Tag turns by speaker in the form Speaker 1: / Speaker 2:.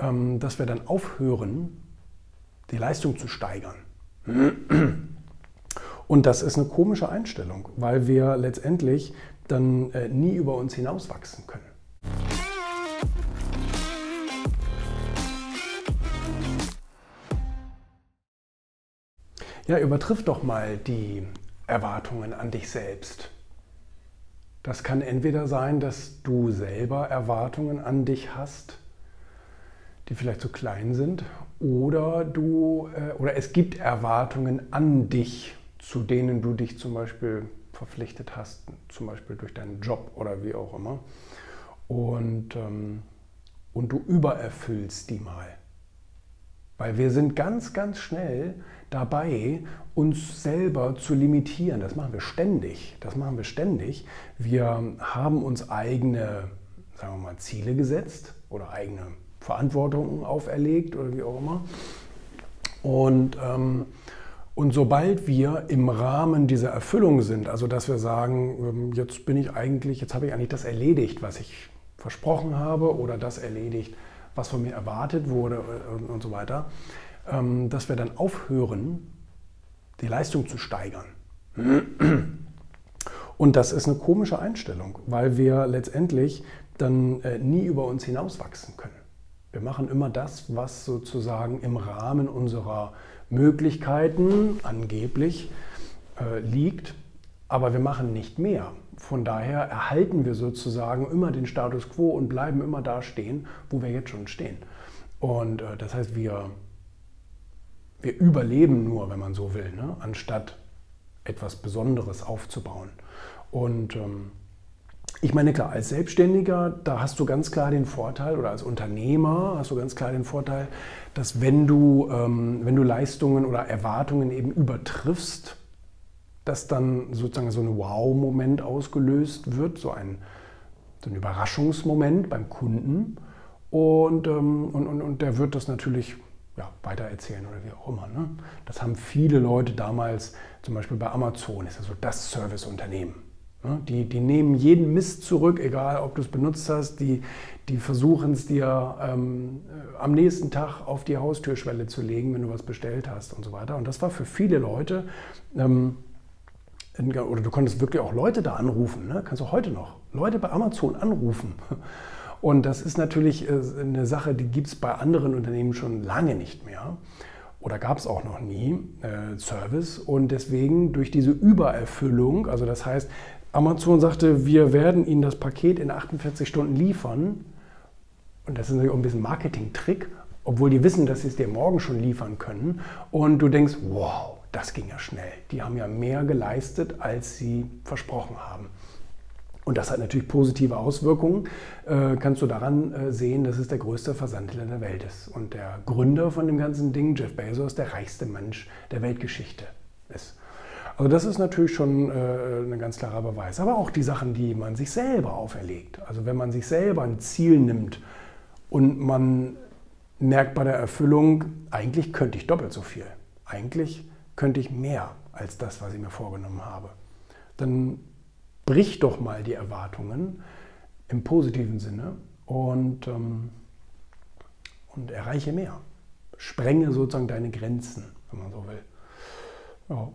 Speaker 1: ähm, dass wir dann aufhören, die Leistung zu steigern. Und das ist eine komische Einstellung, weil wir letztendlich dann äh, nie über uns hinauswachsen können. Ja, übertriff doch mal die Erwartungen an dich selbst. Das kann entweder sein, dass du selber Erwartungen an dich hast, die vielleicht zu klein sind, oder du äh, oder es gibt Erwartungen an dich, zu denen du dich zum Beispiel verpflichtet hast, zum Beispiel durch deinen Job oder wie auch immer. Und, ähm, und du übererfüllst die mal. Weil wir sind ganz, ganz schnell dabei, uns selber zu limitieren. Das machen wir ständig. Das machen wir ständig. Wir haben uns eigene, sagen wir mal, Ziele gesetzt oder eigene Verantwortungen auferlegt oder wie auch immer. Und, ähm, und sobald wir im Rahmen dieser Erfüllung sind, also dass wir sagen, ähm, jetzt bin ich eigentlich, jetzt habe ich eigentlich das erledigt, was ich versprochen habe oder das erledigt, was von mir erwartet wurde äh, und so weiter, ähm, dass wir dann aufhören, die Leistung zu steigern. Und das ist eine komische Einstellung, weil wir letztendlich dann äh, nie über uns hinauswachsen können. Wir machen immer das, was sozusagen im Rahmen unserer Möglichkeiten angeblich äh, liegt, aber wir machen nicht mehr. Von daher erhalten wir sozusagen immer den Status quo und bleiben immer da stehen, wo wir jetzt schon stehen. Und äh, das heißt, wir, wir überleben nur, wenn man so will, ne? anstatt etwas Besonderes aufzubauen. Und ähm, ich meine, klar, als Selbstständiger, da hast du ganz klar den Vorteil, oder als Unternehmer hast du ganz klar den Vorteil, dass wenn du, ähm, wenn du Leistungen oder Erwartungen eben übertriffst, dass dann sozusagen so ein Wow-Moment ausgelöst wird, so ein, so ein Überraschungsmoment beim Kunden. Und, ähm, und, und, und der wird das natürlich ja, weitererzählen oder wie auch immer. Ne? Das haben viele Leute damals, zum Beispiel bei Amazon, ist ja das Serviceunternehmen. Ne? Die, die nehmen jeden Mist zurück, egal ob du es benutzt hast, die, die versuchen es dir ähm, am nächsten Tag auf die Haustürschwelle zu legen, wenn du was bestellt hast und so weiter. Und das war für viele Leute ähm, oder du konntest wirklich auch Leute da anrufen, ne? kannst du heute noch Leute bei Amazon anrufen. Und das ist natürlich äh, eine Sache, die gibt es bei anderen Unternehmen schon lange nicht mehr oder gab es auch noch nie äh, Service. Und deswegen durch diese Übererfüllung, also das heißt, Amazon sagte, wir werden Ihnen das Paket in 48 Stunden liefern. Und das ist natürlich auch ein bisschen Marketing-Trick, obwohl die wissen, dass sie es dir morgen schon liefern können. Und du denkst, wow, das ging ja schnell. Die haben ja mehr geleistet, als sie versprochen haben. Und das hat natürlich positive Auswirkungen. Äh, kannst du daran äh, sehen, dass es der größte Versandhändler der Welt ist. Und der Gründer von dem ganzen Ding, Jeff Bezos, der reichste Mensch der Weltgeschichte ist. Also das ist natürlich schon äh, ein ganz klarer Beweis. Aber auch die Sachen, die man sich selber auferlegt. Also wenn man sich selber ein Ziel nimmt und man merkt bei der Erfüllung, eigentlich könnte ich doppelt so viel. Eigentlich könnte ich mehr als das, was ich mir vorgenommen habe. Dann brich doch mal die Erwartungen im positiven Sinne und, ähm, und erreiche mehr. Sprenge sozusagen deine Grenzen, wenn man so will. Ja.